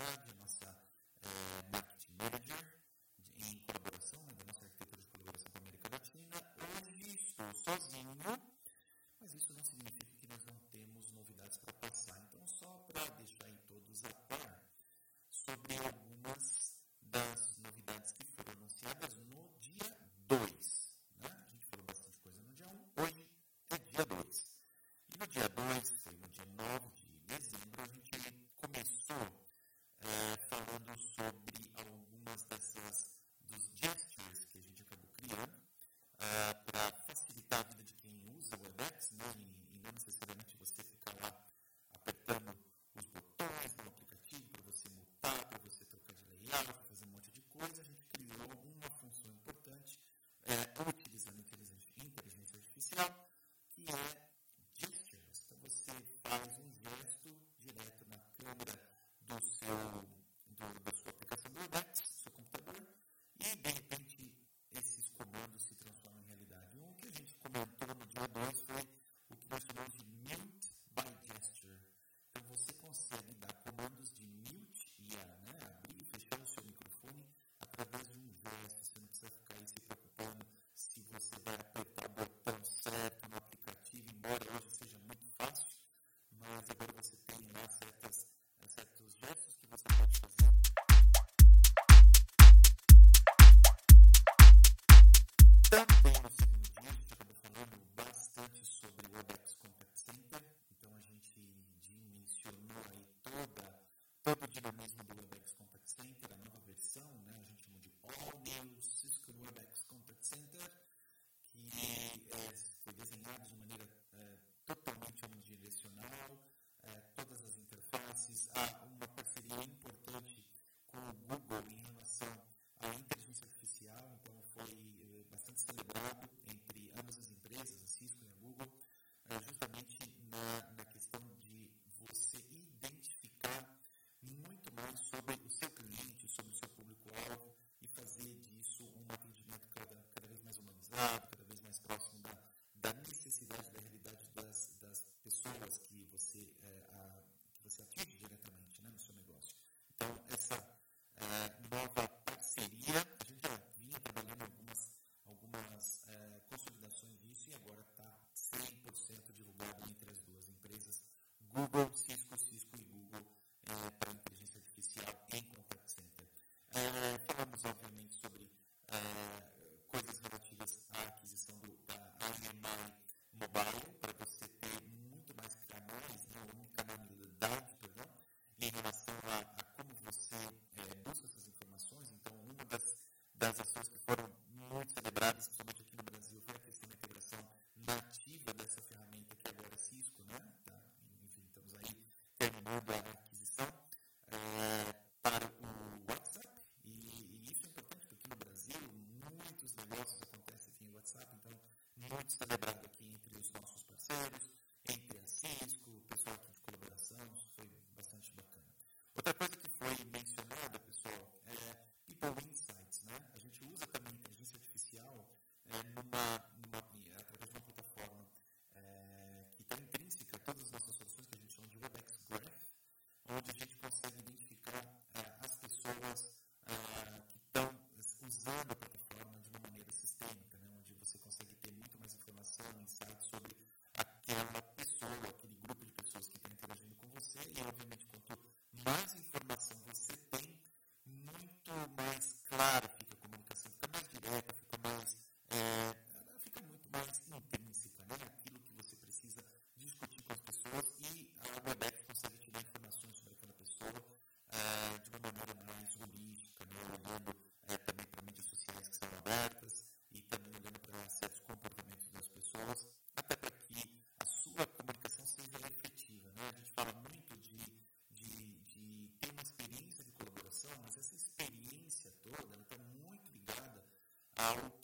Lord and whether celebrado aqui entre os nossos parceiros, entre a Cisco, o pessoal aqui de colaboração, foi bastante bacana. Outra coisa que foi mencionada, pessoal, é People Insights, né? A gente usa também a inteligência artificial é, numa, numa, é, através de uma plataforma é, que está intrínseca a todas as nossas soluções, que a gente chama de WebEx Graph, onde a gente consegue out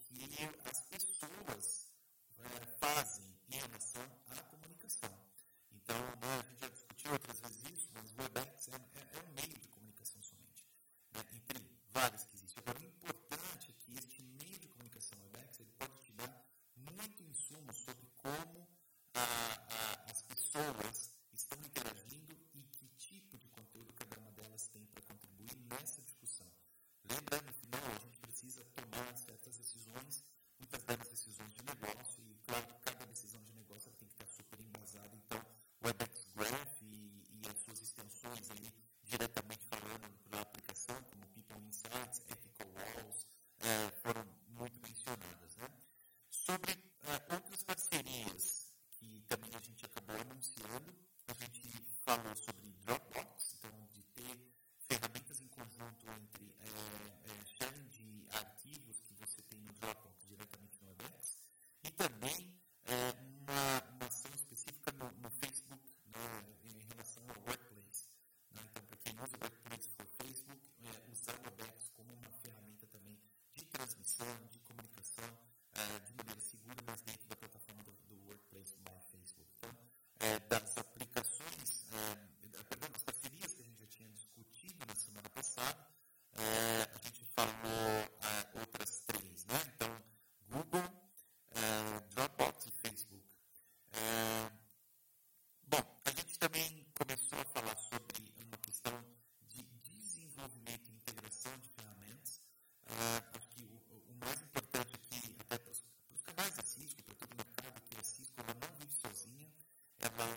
ela,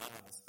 God is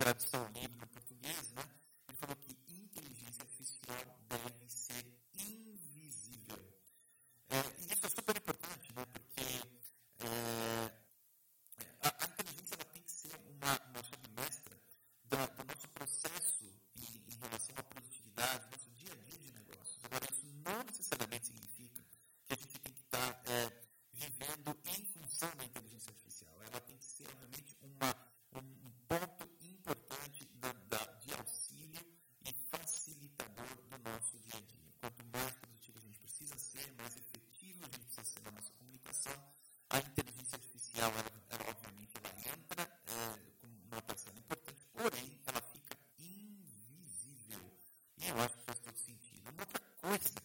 that's so deep ela, ela obviamente ela entra é, como uma parcela importante, porém ela fica invisível. E eu acho que faz todo sentido. Uma outra coisa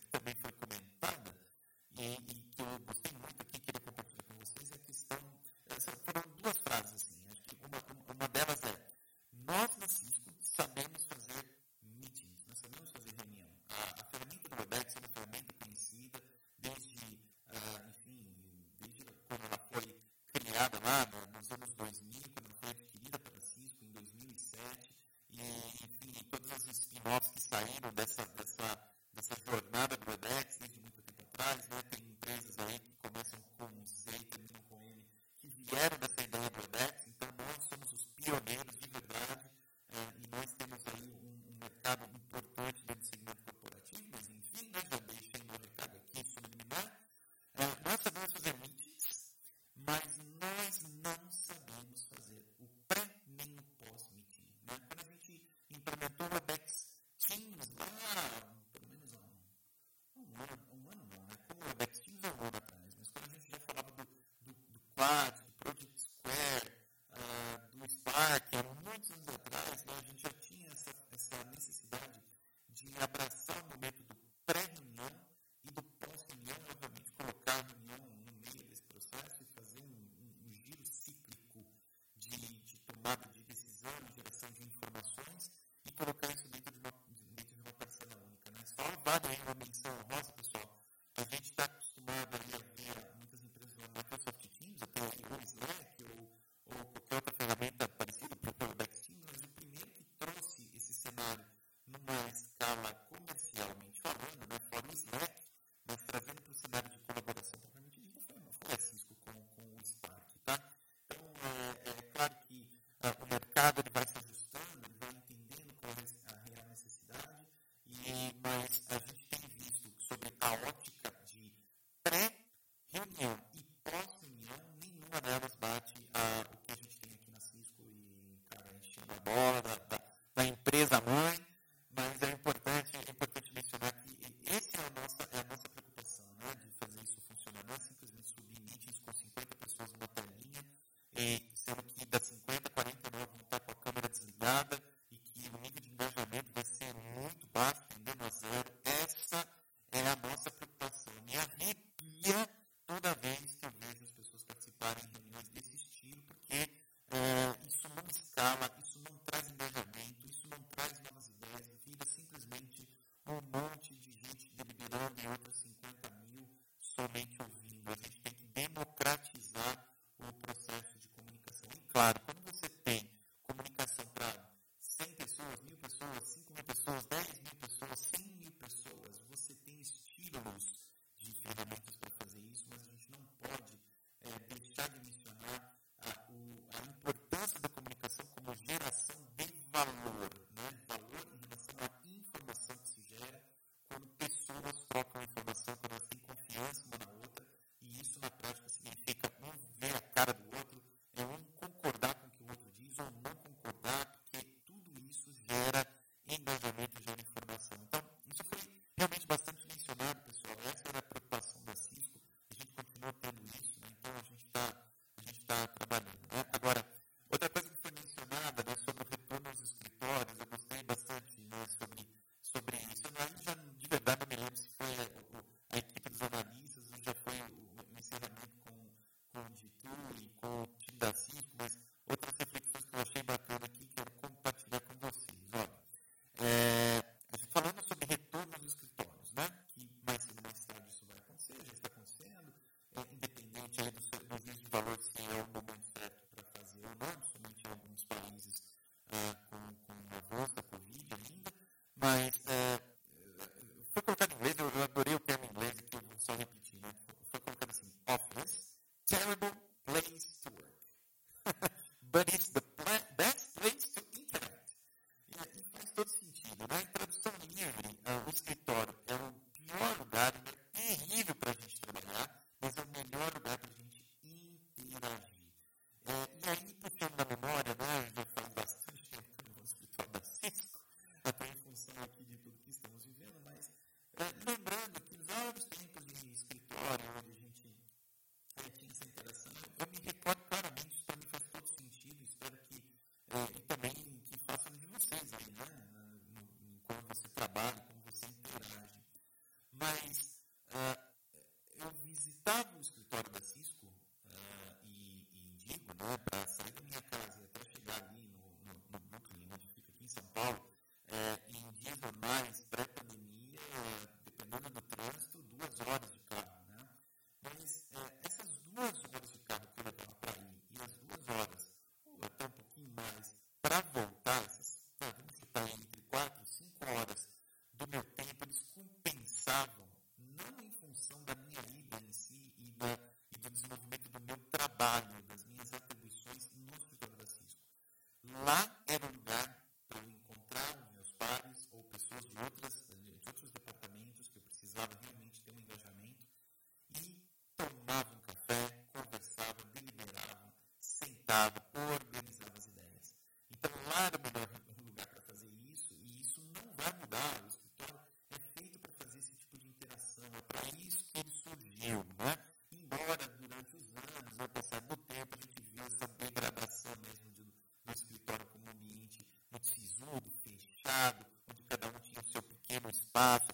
Mano, gente deliberando e outras 50 mil somente five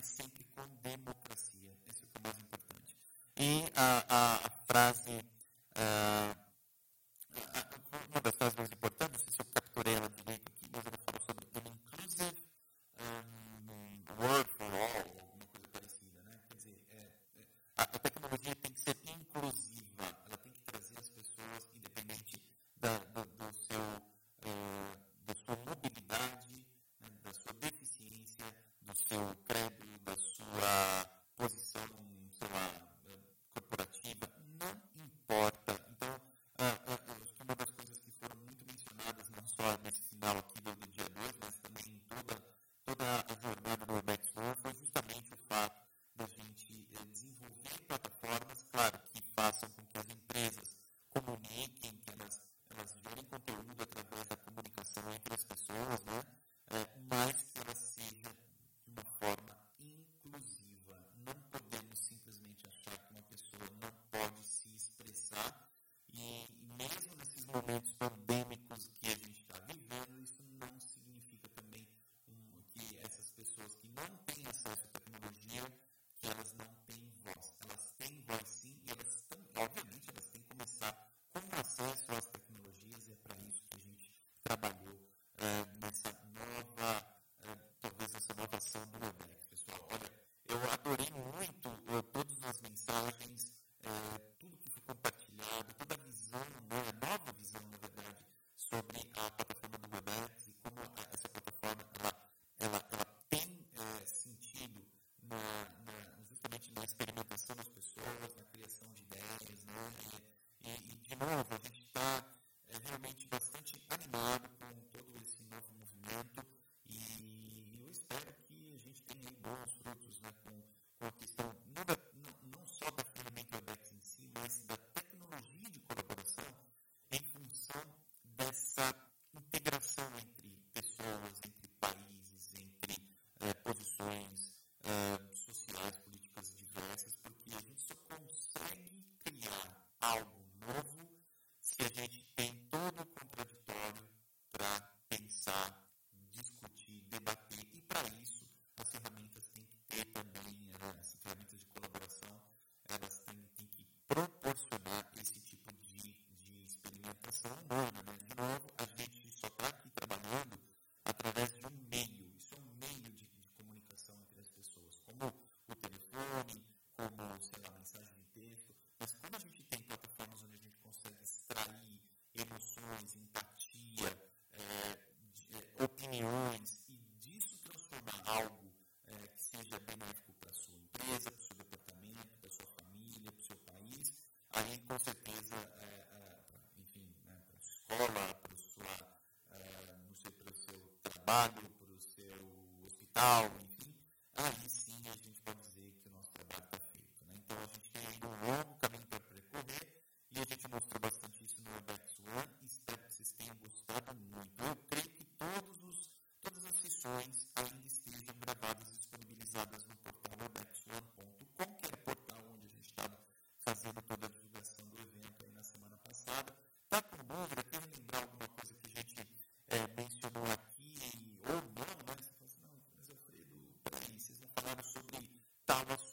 mas sempre com democracia. Isso é o é mais importante. E a, a, a frase man Star Wars